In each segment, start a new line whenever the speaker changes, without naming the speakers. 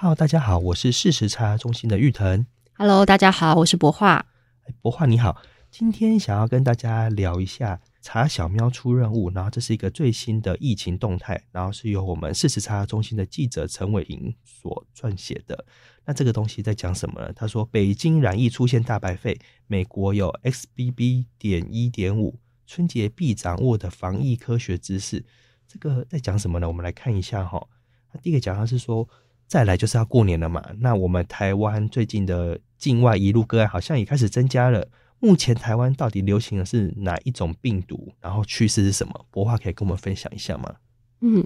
Hello，大家好，我是事实查中心的玉腾。
Hello，大家好，我是博化。
博化你好，今天想要跟大家聊一下查小喵出任务，然后这是一个最新的疫情动态，然后是由我们事实查中心的记者陈伟莹所撰写的。那这个东西在讲什么呢？他说北京染疫出现大白肺，美国有 XBB. 点一点五，春节必掌握的防疫科学知识。这个在讲什么呢？我们来看一下哈。他第一个讲的是说。再来就是要过年了嘛，那我们台湾最近的境外移入个案好像也开始增加了。目前台湾到底流行的是哪一种病毒？然后趋势是什么？博化可以跟我们分享一下吗？
嗯，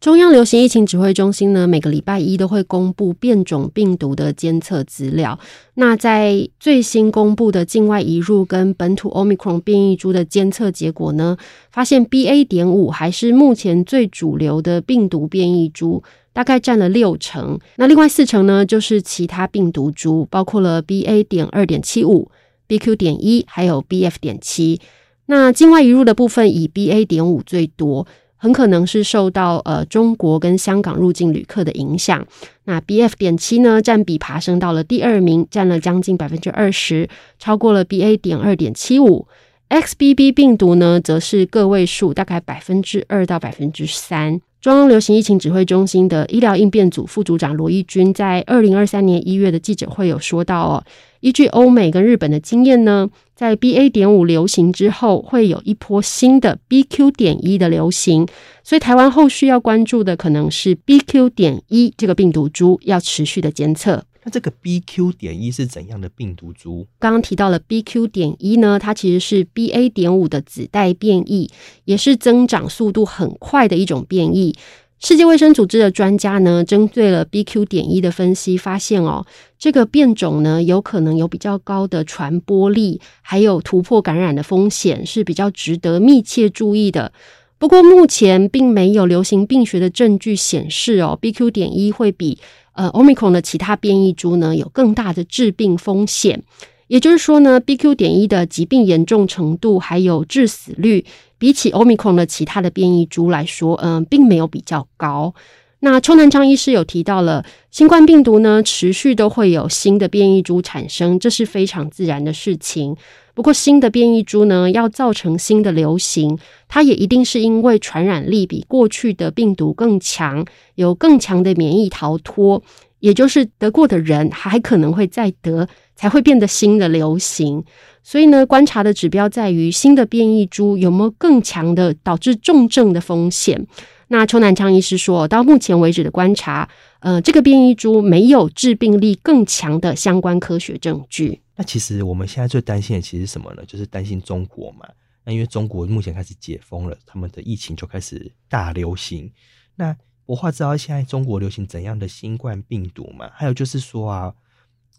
中央流行疫情指挥中心呢，每个礼拜一都会公布变种病毒的监测资料。那在最新公布的境外移入跟本土 Omicron 变异株的监测结果呢，发现 BA. 点五还是目前最主流的病毒变异株。大概占了六成，那另外四成呢，就是其他病毒株，包括了 BA. 点二点七五、BQ. 点一，还有 BF. 点七。那境外移入的部分以 BA. 点五最多，很可能是受到呃中国跟香港入境旅客的影响。那 BF. 点七呢，占比爬升到了第二名，占了将近百分之二十，超过了 BA. 点二点七五。XBB 病毒呢，则是个位数，大概百分之二到百分之三。中央流行疫情指挥中心的医疗应变组副组长罗毅军在二零二三年一月的记者会有说到哦，依据欧美跟日本的经验呢，在 BA. 点五流行之后，会有一波新的 BQ. 点一的流行，所以台湾后续要关注的可能是 BQ. 点一这个病毒株，要持续的监测。
那这个 BQ. 点一是怎样的病毒株？
刚刚提到了 BQ. 点一呢，它其实是 BA. 点五的子代变异，也是增长速度很快的一种变异。世界卫生组织的专家呢，针对了 BQ. 点一的分析，发现哦，这个变种呢，有可能有比较高的传播力，还有突破感染的风险，是比较值得密切注意的。不过目前并没有流行病学的证据显示哦，BQ. 点一会比呃，Omicron 的其他变异株呢，有更大的致病风险，也就是说呢，BQ. 点一的疾病严重程度还有致死率，比起 Omicron 的其他的变异株来说，嗯、呃，并没有比较高。那邱南昌医师有提到了，新冠病毒呢，持续都会有新的变异株产生，这是非常自然的事情。不过，新的变异株呢，要造成新的流行，它也一定是因为传染力比过去的病毒更强，有更强的免疫逃脱，也就是得过的人还可能会再得，才会变得新的流行。所以呢，观察的指标在于新的变异株有没有更强的导致重症的风险。那邱南昌医师说，到目前为止的观察，呃，这个变异株没有致病力更强的相关科学证据。
那其实我们现在最担心的其实是什么呢？就是担心中国嘛。那因为中国目前开始解封了，他们的疫情就开始大流行。那我话知道现在中国流行怎样的新冠病毒嘛？还有就是说啊，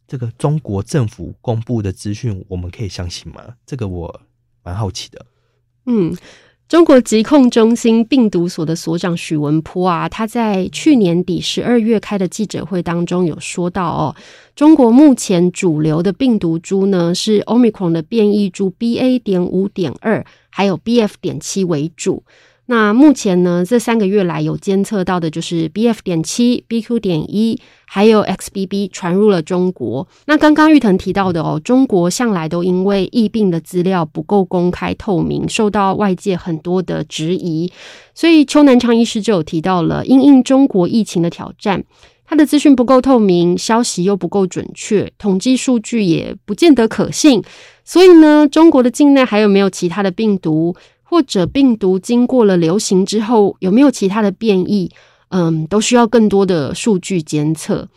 这个中国政府公布的资讯，我们可以相信吗？这个我蛮好奇的。
嗯。中国疾控中心病毒所的所长许文波啊，他在去年底十二月开的记者会当中有说到哦，中国目前主流的病毒株呢是 Omicron 的变异株 BA. 点五点二，还有 BF. 点七为主。那目前呢，这三个月来有监测到的就是 BF. 点七、BQ. 点一，还有 XBB 传入了中国。那刚刚玉腾提到的哦，中国向来都因为疫病的资料不够公开透明，受到外界很多的质疑。所以邱南昌医师就有提到了，因应中国疫情的挑战，它的资讯不够透明，消息又不够准确，统计数据也不见得可信。所以呢，中国的境内还有没有其他的病毒？或者病毒经过了流行之后，有没有其他的变异？嗯，都需要更多的数据监测。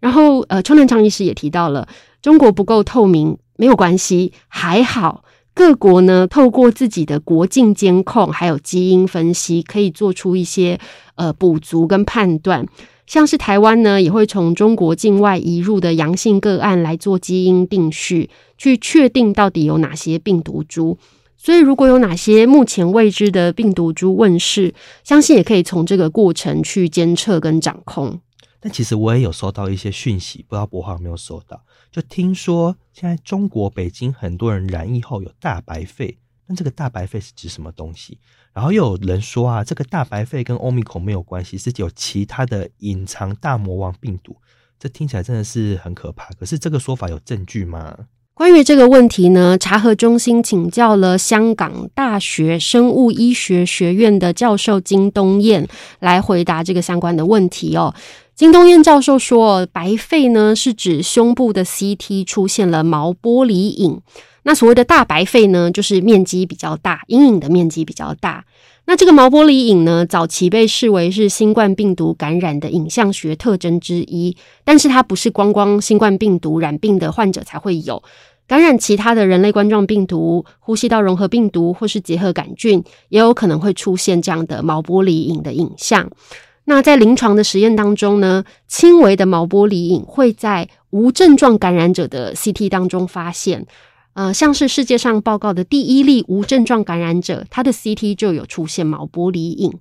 然后，呃，邱南昌医师也提到了，中国不够透明，没有关系，还好各国呢，透过自己的国境监控，还有基因分析，可以做出一些呃补足跟判断。像是台湾呢，也会从中国境外移入的阳性个案来做基因定序，去确定到底有哪些病毒株。所以，如果有哪些目前未知的病毒株问世，相信也可以从这个过程去监测跟掌控。
但其实我也有收到一些讯息，不知道柏樺有没有收到？就听说现在中国北京很多人染疫后有大白肺，那这个大白肺是指什么东西？然后又有人说啊，这个大白肺跟欧米孔没有关系，是有其他的隐藏大魔王病毒。这听起来真的是很可怕。可是这个说法有证据吗？
关于这个问题呢，查核中心请教了香港大学生物医学学院的教授金东彦来回答这个相关的问题哦。金东彦教授说，白肺呢是指胸部的 CT 出现了毛玻璃影。那所谓的大白肺呢，就是面积比较大，阴影的面积比较大。那这个毛玻璃影呢，早期被视为是新冠病毒感染的影像学特征之一，但是它不是光光新冠病毒染病的患者才会有，感染其他的人类冠状病毒、呼吸道融合病毒或是结核杆菌，也有可能会出现这样的毛玻璃影的影像。那在临床的实验当中呢，轻微的毛玻璃影会在无症状感染者的 CT 当中发现。呃，像是世界上报告的第一例无症状感染者，他的 CT 就有出现毛玻璃影。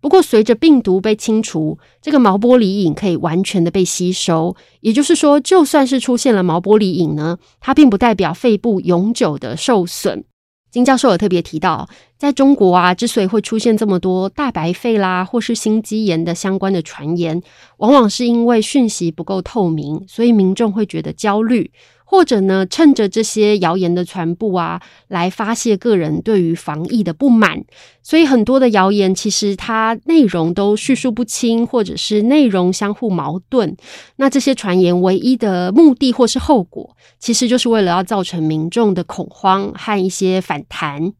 不过，随着病毒被清除，这个毛玻璃影可以完全的被吸收。也就是说，就算是出现了毛玻璃影呢，它并不代表肺部永久的受损。金教授有特别提到，在中国啊，之所以会出现这么多大白肺啦，或是心肌炎的相关的传言，往往是因为讯息不够透明，所以民众会觉得焦虑。或者呢，趁着这些谣言的传播啊，来发泄个人对于防疫的不满。所以很多的谣言其实它内容都叙述不清，或者是内容相互矛盾。那这些传言唯一的目的或是后果，其实就是为了要造成民众的恐慌和一些反弹。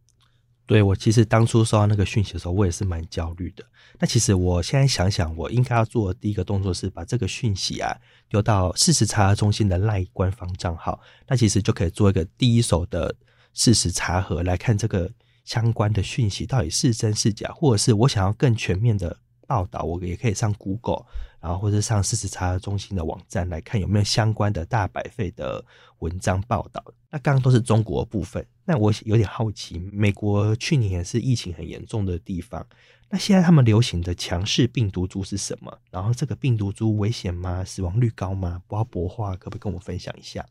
对，我其实当初收到那个讯息的时候，我也是蛮焦虑的。那其实我现在想想，我应该要做的第一个动作是把这个讯息啊丢到事实查核中心的赖官方账号，那其实就可以做一个第一手的事实查核，来看这个相关的讯息到底是真是假，或者是我想要更全面的报道，我也可以上 Google，然后或者上事实查核中心的网站来看有没有相关的大白肺的文章报道。那刚刚都是中国的部分，那我有点好奇，美国去年也是疫情很严重的地方。那现在他们流行的强势病毒株是什么？然后这个病毒株危险吗？死亡率高吗？不知道柏樺可不可以跟我分享一下？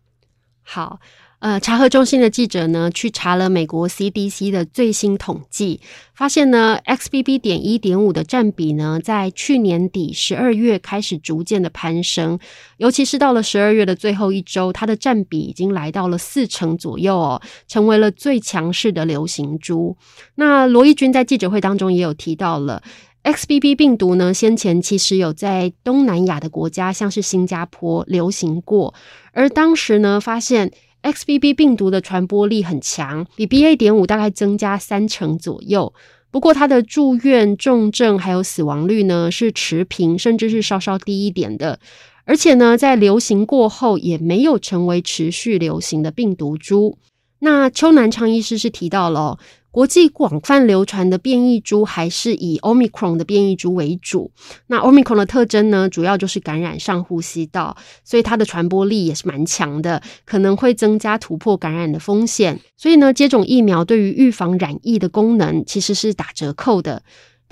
好，呃，查核中心的记者呢，去查了美国 CDC 的最新统计，发现呢，XBB. 点一点五的占比呢，在去年底十二月开始逐渐的攀升，尤其是到了十二月的最后一周，它的占比已经来到了四成左右哦，成为了最强势的流行株。那罗毅军在记者会当中也有提到了。XBB 病毒呢，先前其实有在东南亚的国家，像是新加坡流行过，而当时呢，发现 XBB 病毒的传播力很强，比 BA. 点五大概增加三成左右。不过它的住院、重症还有死亡率呢，是持平，甚至是稍稍低一点的。而且呢，在流行过后，也没有成为持续流行的病毒株。那邱南昌医师是提到了。国际广泛流传的变异株还是以 Omicron 的变异株为主。那 Omicron 的特征呢，主要就是感染上呼吸道，所以它的传播力也是蛮强的，可能会增加突破感染的风险。所以呢，接种疫苗对于预防染疫的功能其实是打折扣的。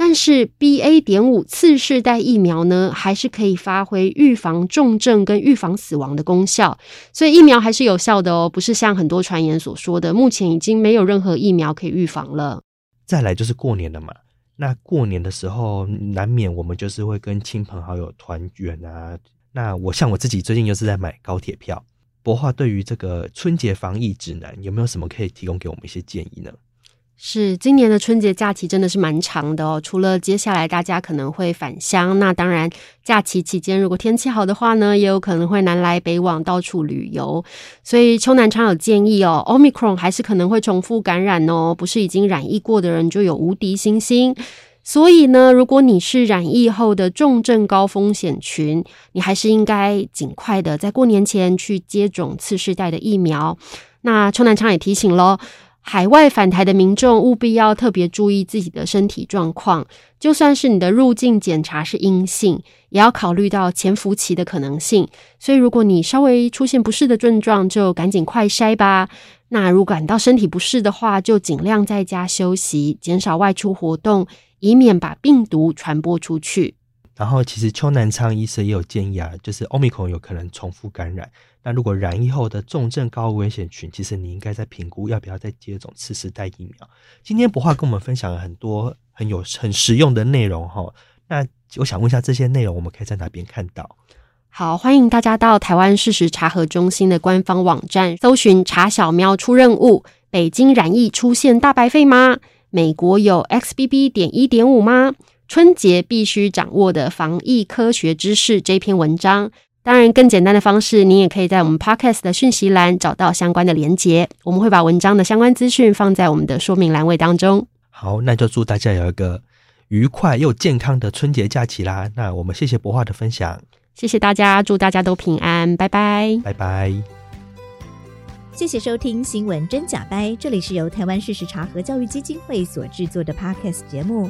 但是 BA. 点五次世代疫苗呢，还是可以发挥预防重症跟预防死亡的功效，所以疫苗还是有效的哦，不是像很多传言所说的，目前已经没有任何疫苗可以预防了。
再来就是过年了嘛，那过年的时候难免我们就是会跟亲朋好友团圆啊。那我像我自己最近又是在买高铁票，博化对于这个春节防疫指南有没有什么可以提供给我们一些建议呢？
是，今年的春节假期真的是蛮长的哦。除了接下来大家可能会返乡，那当然假期期间如果天气好的话呢，也有可能会南来北往到处旅游。所以邱南昌有建议哦，Omicron 还是可能会重复感染哦，不是已经染疫过的人就有无敌星星。所以呢，如果你是染疫后的重症高风险群，你还是应该尽快的在过年前去接种次世代的疫苗。那邱南昌也提醒喽。海外返台的民众务必要特别注意自己的身体状况，就算是你的入境检查是阴性，也要考虑到潜伏期的可能性。所以，如果你稍微出现不适的症状，就赶紧快筛吧。那如果感到身体不适的话，就尽量在家休息，减少外出活动，以免把病毒传播出去。
然后，其实邱南昌医生也有建议啊，就是欧米克有可能重复感染。那如果染疫后的重症高危险群，其实你应该在评估要不要再接种次世代疫苗。今天博樺跟我们分享了很多很有很实用的内容哈。那我想问一下，这些内容我们可以在哪边看到？
好，欢迎大家到台湾事实查核中心的官方网站搜寻“查小喵出任务”。北京染疫出现大白肺吗？美国有 XBB. 点一点五吗？春节必须掌握的防疫科学知识这篇文章，当然更简单的方式，您也可以在我们 Podcast 的讯息栏找到相关的连结，我们会把文章的相关资讯放在我们的说明栏位当中。
好，那就祝大家有一个愉快又健康的春节假期啦！那我们谢谢博化的分享，
谢谢大家，祝大家都平安，拜拜，
拜拜。
谢谢收听《新闻真假掰》，这里是由台湾事实查核教育基金会所制作的 Podcast 节目。